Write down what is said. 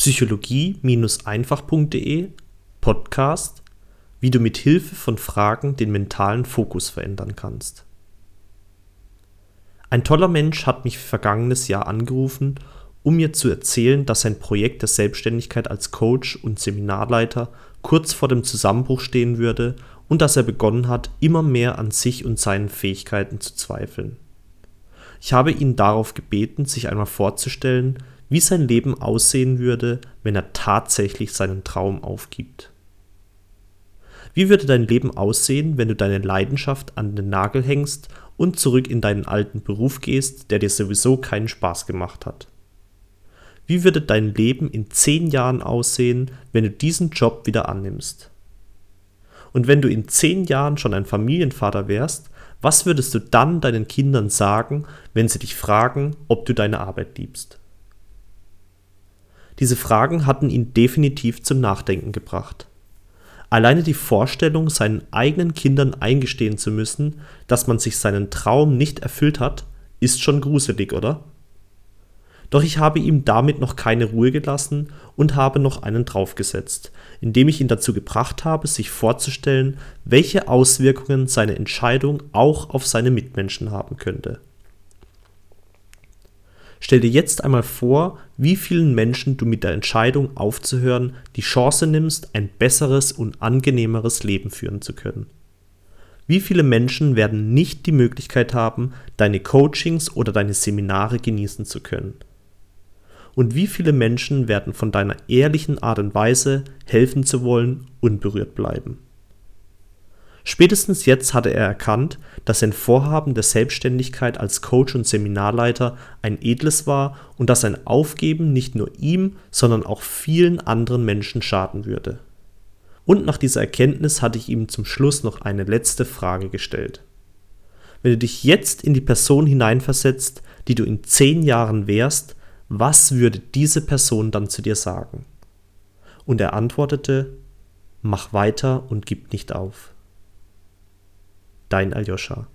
psychologie-einfach.de Podcast, wie du mit Hilfe von Fragen den mentalen Fokus verändern kannst. Ein toller Mensch hat mich vergangenes Jahr angerufen, um mir zu erzählen, dass sein Projekt der Selbstständigkeit als Coach und Seminarleiter kurz vor dem Zusammenbruch stehen würde und dass er begonnen hat, immer mehr an sich und seinen Fähigkeiten zu zweifeln. Ich habe ihn darauf gebeten, sich einmal vorzustellen, wie sein Leben aussehen würde, wenn er tatsächlich seinen Traum aufgibt. Wie würde dein Leben aussehen, wenn du deine Leidenschaft an den Nagel hängst und zurück in deinen alten Beruf gehst, der dir sowieso keinen Spaß gemacht hat? Wie würde dein Leben in zehn Jahren aussehen, wenn du diesen Job wieder annimmst? Und wenn du in zehn Jahren schon ein Familienvater wärst, was würdest du dann deinen Kindern sagen, wenn sie dich fragen, ob du deine Arbeit liebst? Diese Fragen hatten ihn definitiv zum Nachdenken gebracht. Alleine die Vorstellung, seinen eigenen Kindern eingestehen zu müssen, dass man sich seinen Traum nicht erfüllt hat, ist schon gruselig, oder? Doch ich habe ihm damit noch keine Ruhe gelassen und habe noch einen draufgesetzt, indem ich ihn dazu gebracht habe, sich vorzustellen, welche Auswirkungen seine Entscheidung auch auf seine Mitmenschen haben könnte. Stell dir jetzt einmal vor, wie vielen Menschen du mit der Entscheidung aufzuhören die Chance nimmst, ein besseres und angenehmeres Leben führen zu können. Wie viele Menschen werden nicht die Möglichkeit haben, deine Coachings oder deine Seminare genießen zu können? Und wie viele Menschen werden von deiner ehrlichen Art und Weise, helfen zu wollen, unberührt bleiben? Spätestens jetzt hatte er erkannt, dass sein Vorhaben der Selbstständigkeit als Coach und Seminarleiter ein edles war und dass sein Aufgeben nicht nur ihm, sondern auch vielen anderen Menschen schaden würde. Und nach dieser Erkenntnis hatte ich ihm zum Schluss noch eine letzte Frage gestellt. Wenn du dich jetzt in die Person hineinversetzt, die du in zehn Jahren wärst, was würde diese Person dann zu dir sagen? Und er antwortete, mach weiter und gib nicht auf. Dein Aljoscha.